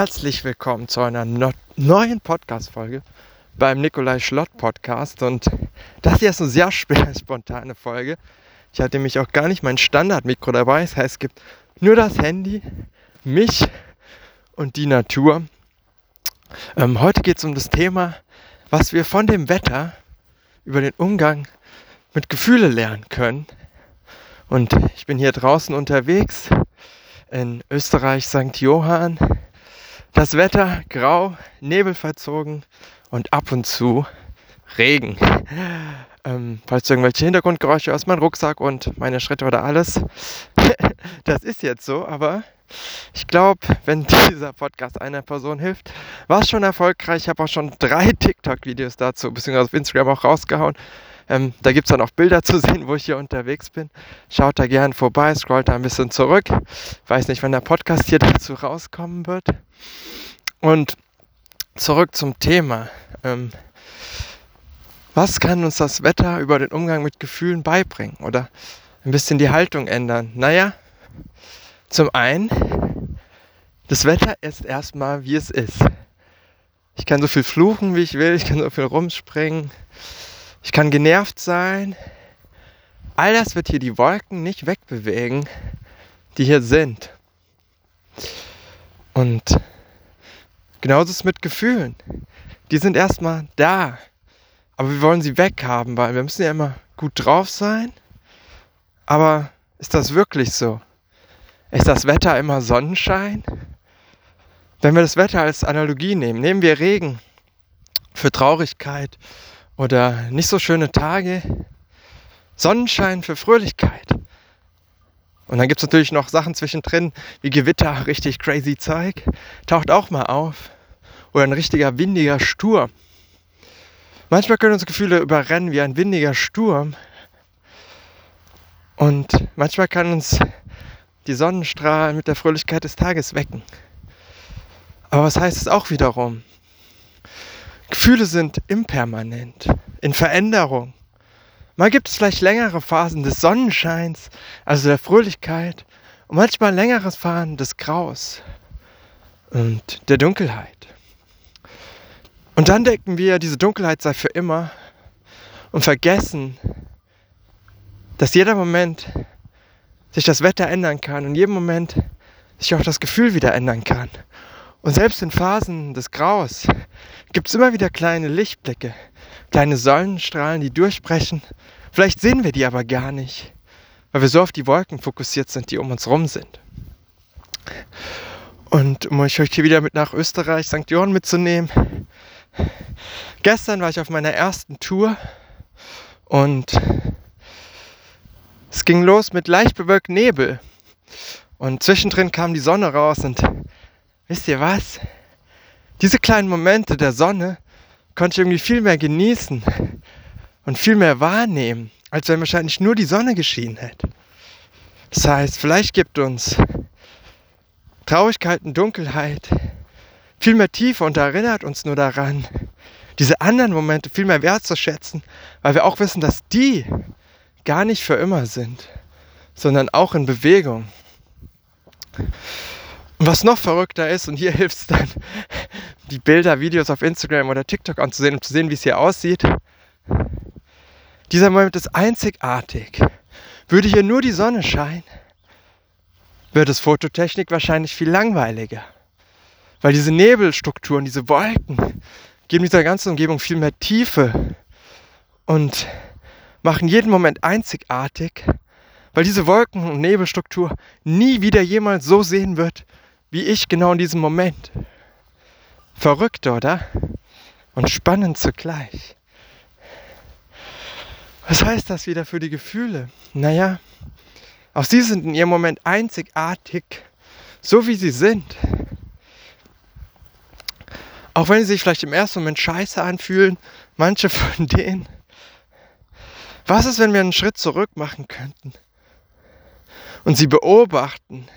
Herzlich willkommen zu einer no neuen Podcast-Folge beim Nikolai Schlott Podcast. Und das hier ist eine sehr spontane Folge. Ich hatte nämlich auch gar nicht mein Standardmikro dabei. Das heißt, es gibt nur das Handy, mich und die Natur. Ähm, heute geht es um das Thema, was wir von dem Wetter über den Umgang mit Gefühle lernen können. Und ich bin hier draußen unterwegs in Österreich, St. Johann das Wetter grau, nebelverzogen und ab und zu Regen. Ähm, falls irgendwelche Hintergrundgeräusche aus meinem Rucksack und meine Schritte oder alles. das ist jetzt so, aber ich glaube, wenn dieser Podcast einer Person hilft, war es schon erfolgreich. Ich habe auch schon drei TikTok-Videos dazu, beziehungsweise auf Instagram auch rausgehauen. Ähm, da gibt es dann auch Bilder zu sehen, wo ich hier unterwegs bin. Schaut da gern vorbei, scrollt da ein bisschen zurück. Weiß nicht, wann der Podcast hier dazu rauskommen wird. Und zurück zum Thema. Ähm, was kann uns das Wetter über den Umgang mit Gefühlen beibringen oder ein bisschen die Haltung ändern? Naja, zum einen, das Wetter ist erstmal wie es ist. Ich kann so viel fluchen, wie ich will, ich kann so viel rumspringen, ich kann genervt sein. All das wird hier die Wolken nicht wegbewegen, die hier sind. Und genauso ist es mit Gefühlen. Die sind erstmal da. Aber wir wollen sie weghaben, weil wir müssen ja immer gut drauf sein. Aber ist das wirklich so? Ist das Wetter immer Sonnenschein? Wenn wir das Wetter als Analogie nehmen, nehmen wir Regen für Traurigkeit oder nicht so schöne Tage, Sonnenschein für Fröhlichkeit. Und dann gibt es natürlich noch Sachen zwischendrin, wie Gewitter, richtig crazy Zeug, taucht auch mal auf. Oder ein richtiger windiger Sturm. Manchmal können uns Gefühle überrennen wie ein windiger Sturm. Und manchmal kann uns die Sonnenstrahlen mit der Fröhlichkeit des Tages wecken. Aber was heißt es auch wiederum? Gefühle sind impermanent, in Veränderung. Mal gibt es vielleicht längere Phasen des Sonnenscheins, also der Fröhlichkeit, und manchmal längeres Phasen des Graus und der Dunkelheit. Und dann denken wir, diese Dunkelheit sei für immer und vergessen, dass jeder Moment sich das Wetter ändern kann und jedem Moment sich auch das Gefühl wieder ändern kann. Und selbst in Phasen des Graus gibt es immer wieder kleine Lichtblicke, kleine Sonnenstrahlen, die durchbrechen. Vielleicht sehen wir die aber gar nicht, weil wir so auf die Wolken fokussiert sind, die um uns rum sind. Und um euch hier wieder mit nach Österreich, St. Johann mitzunehmen. Gestern war ich auf meiner ersten Tour und es ging los mit leicht bewölktem Nebel. Und zwischendrin kam die Sonne raus und wisst ihr was? Diese kleinen Momente der Sonne konnte ich irgendwie viel mehr genießen und viel mehr wahrnehmen, als wenn wahrscheinlich nur die Sonne geschienen hätte. Das heißt, vielleicht gibt uns Traurigkeit und Dunkelheit viel mehr Tiefe und erinnert uns nur daran, diese anderen Momente viel mehr wertzuschätzen, weil wir auch wissen, dass die gar nicht für immer sind, sondern auch in Bewegung. Was noch verrückter ist, und hier hilft es dann, die Bilder, Videos auf Instagram oder TikTok anzusehen, um zu sehen, wie es hier aussieht. Dieser Moment ist einzigartig. Würde hier nur die Sonne scheinen, wird es Fototechnik wahrscheinlich viel langweiliger. Weil diese Nebelstrukturen, diese Wolken geben dieser ganzen Umgebung viel mehr Tiefe und machen jeden Moment einzigartig, weil diese Wolken- und Nebelstruktur nie wieder jemals so sehen wird, wie ich genau in diesem Moment. Verrückt, oder? Und spannend zugleich. Was heißt das wieder für die Gefühle? Naja, auch sie sind in ihrem Moment einzigartig, so wie sie sind. Auch wenn sie sich vielleicht im ersten Moment scheiße anfühlen, manche von denen. Was ist, wenn wir einen Schritt zurück machen könnten und sie beobachten?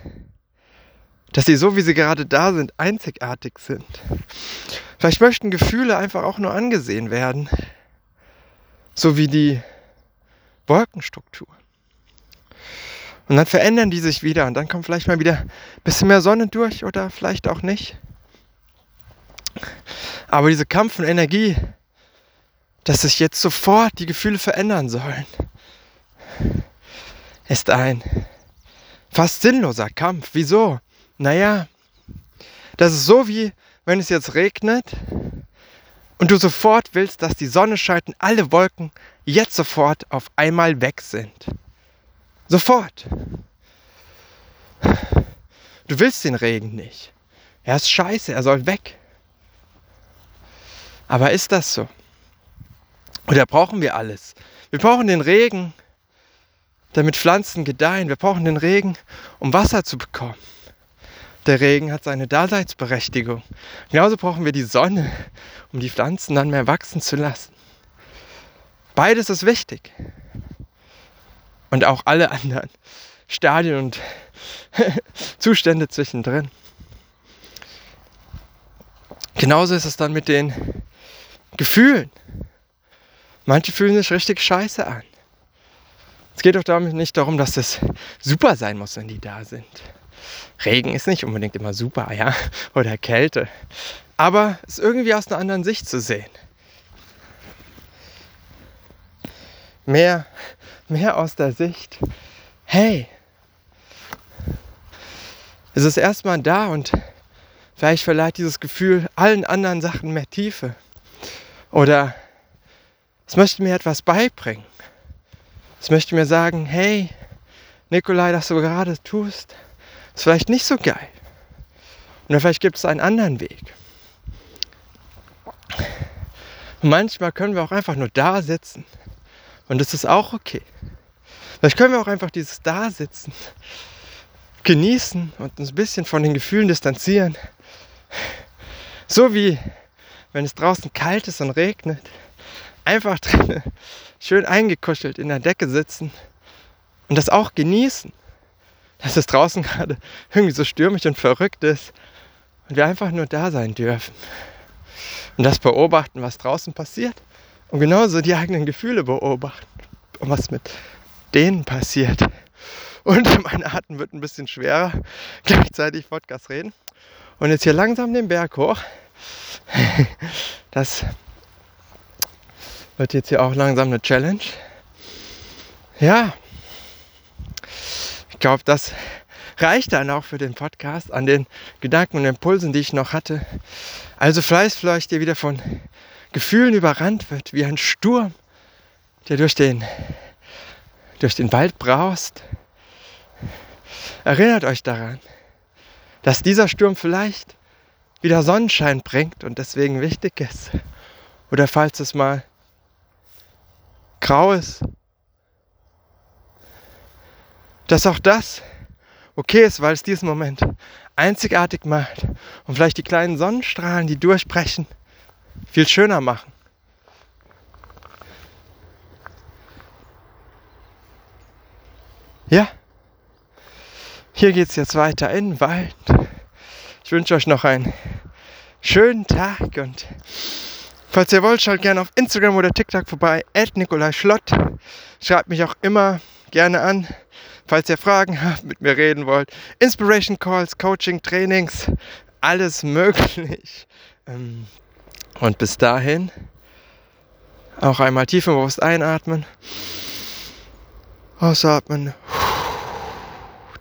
Dass sie so, wie sie gerade da sind, einzigartig sind. Vielleicht möchten Gefühle einfach auch nur angesehen werden, so wie die Wolkenstruktur. Und dann verändern die sich wieder und dann kommt vielleicht mal wieder ein bisschen mehr Sonne durch oder vielleicht auch nicht. Aber diese Kampf und Energie, dass sich jetzt sofort die Gefühle verändern sollen, ist ein fast sinnloser Kampf. Wieso? Naja, das ist so wie, wenn es jetzt regnet und du sofort willst, dass die Sonne scheint und alle Wolken jetzt sofort auf einmal weg sind. Sofort. Du willst den Regen nicht. Er ist scheiße, er soll weg. Aber ist das so? Oder brauchen wir alles? Wir brauchen den Regen, damit Pflanzen gedeihen. Wir brauchen den Regen, um Wasser zu bekommen. Der Regen hat seine Daseinsberechtigung. Genauso brauchen wir die Sonne, um die Pflanzen dann mehr wachsen zu lassen. Beides ist wichtig. Und auch alle anderen Stadien und Zustände zwischendrin. Genauso ist es dann mit den Gefühlen. Manche fühlen sich richtig scheiße an. Es geht doch damit nicht darum, dass es super sein muss, wenn die da sind. Regen ist nicht unbedingt immer super, ja, oder Kälte. Aber es irgendwie aus einer anderen Sicht zu sehen. Mehr, mehr aus der Sicht, hey, es ist erstmal da und vielleicht verleiht dieses Gefühl allen anderen Sachen mehr Tiefe. Oder es möchte mir etwas beibringen. Es möchte mir sagen, hey, Nikolai, das du gerade tust, ist vielleicht nicht so geil. Oder vielleicht gibt es einen anderen Weg. Und manchmal können wir auch einfach nur da sitzen. Und das ist auch okay. Vielleicht können wir auch einfach dieses Dasitzen genießen und uns ein bisschen von den Gefühlen distanzieren. So wie wenn es draußen kalt ist und regnet, einfach drin schön eingekuschelt in der Decke sitzen und das auch genießen dass es draußen gerade irgendwie so stürmisch und verrückt ist und wir einfach nur da sein dürfen und das beobachten, was draußen passiert und genauso die eigenen Gefühle beobachten und was mit denen passiert. Und mein Atem wird ein bisschen schwerer, gleichzeitig Podcast reden. Und jetzt hier langsam den Berg hoch. Das wird jetzt hier auch langsam eine Challenge. Ja, glaube, das reicht dann auch für den Podcast an den Gedanken und Impulsen, die ich noch hatte. Also vielleicht ihr wieder von Gefühlen überrannt wird, wie ein Sturm, der durch den, durch den Wald braust. Erinnert euch daran, dass dieser Sturm vielleicht wieder Sonnenschein bringt und deswegen wichtig ist. Oder falls es mal grau ist dass auch das okay ist, weil es diesen Moment einzigartig macht und vielleicht die kleinen Sonnenstrahlen, die durchbrechen, viel schöner machen. Ja, hier geht es jetzt weiter in den Wald. Ich wünsche euch noch einen schönen Tag und falls ihr wollt, schaut gerne auf Instagram oder TikTok vorbei, Nikolai Schlott. Schreibt mich auch immer gerne an. Falls ihr Fragen habt, mit mir reden wollt, Inspiration Calls, Coaching, Trainings, alles möglich. Ähm, und bis dahin auch einmal tief und bewusst einatmen, ausatmen,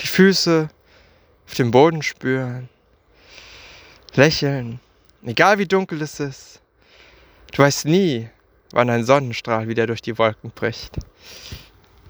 die Füße auf dem Boden spüren, lächeln, egal wie dunkel es ist. Du weißt nie, wann ein Sonnenstrahl wieder durch die Wolken bricht.